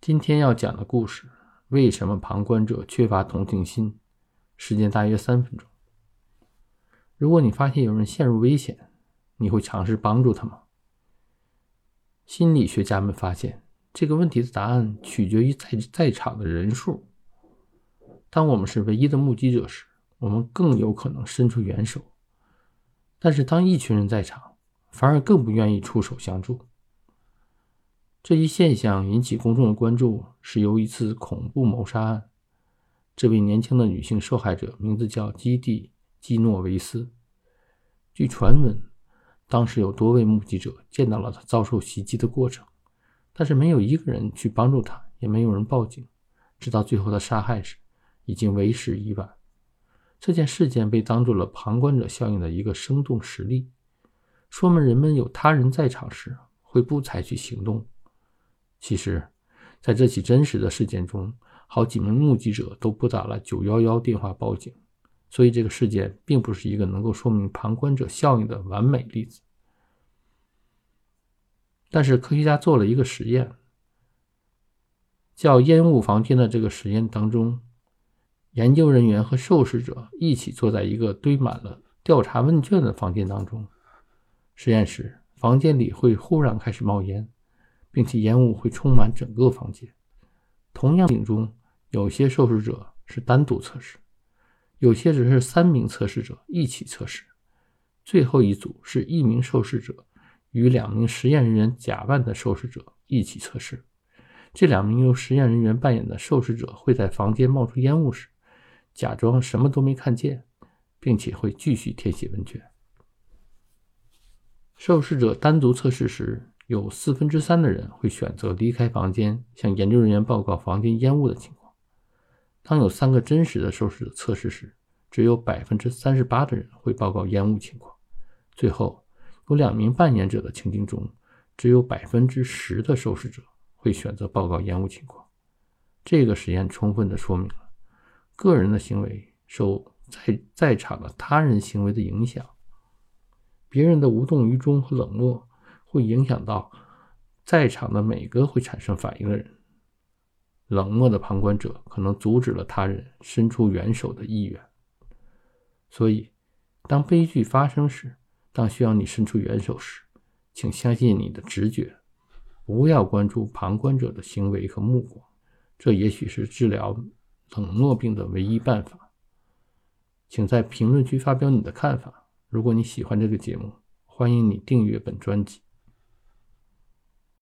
今天要讲的故事，为什么旁观者缺乏同情心？时间大约三分钟。如果你发现有人陷入危险，你会尝试帮助他吗？心理学家们发现，这个问题的答案取决于在在场的人数。当我们是唯一的目击者时，我们更有可能伸出援手；但是当一群人在场，反而更不愿意出手相助。这一现象引起公众的关注，是由一次恐怖谋杀案。这位年轻的女性受害者名字叫基蒂·基诺维斯。据传闻，当时有多位目击者见到了她遭受袭击的过程，但是没有一个人去帮助她，也没有人报警。直到最后的杀害时，已经为时已晚。这件事件被当做了旁观者效应的一个生动实例，说明人们有他人在场时会不采取行动。其实，在这起真实的事件中，好几名目击者都拨打了911电话报警，所以这个事件并不是一个能够说明旁观者效应的完美例子。但是，科学家做了一个实验，叫“烟雾房间”的这个实验当中，研究人员和受试者一起坐在一个堆满了调查问卷的房间当中。实验时，房间里会忽然开始冒烟。并且烟雾会充满整个房间。同样，景中有些受试者是单独测试，有些只是三名测试者一起测试。最后一组是一名受试者与两名实验人员假扮的受试者一起测试。这两名由实验人员扮演的受试者会在房间冒出烟雾时，假装什么都没看见，并且会继续填写问卷。受试者单独测试时。有四分之三的人会选择离开房间，向研究人员报告房间烟雾的情况。当有三个真实的受试者测试时，只有百分之三十八的人会报告烟雾情况。最后，有两名扮演者的情境中，只有百分之十的受试者会选择报告烟雾情况。这个实验充分地说明了，个人的行为受在在场的他人行为的影响，别人的无动于衷和冷漠。会影响到在场的每个会产生反应的人。冷漠的旁观者可能阻止了他人伸出援手的意愿。所以，当悲剧发生时，当需要你伸出援手时，请相信你的直觉，不要关注旁观者的行为和目光。这也许是治疗冷漠病的唯一办法。请在评论区发表你的看法。如果你喜欢这个节目，欢迎你订阅本专辑。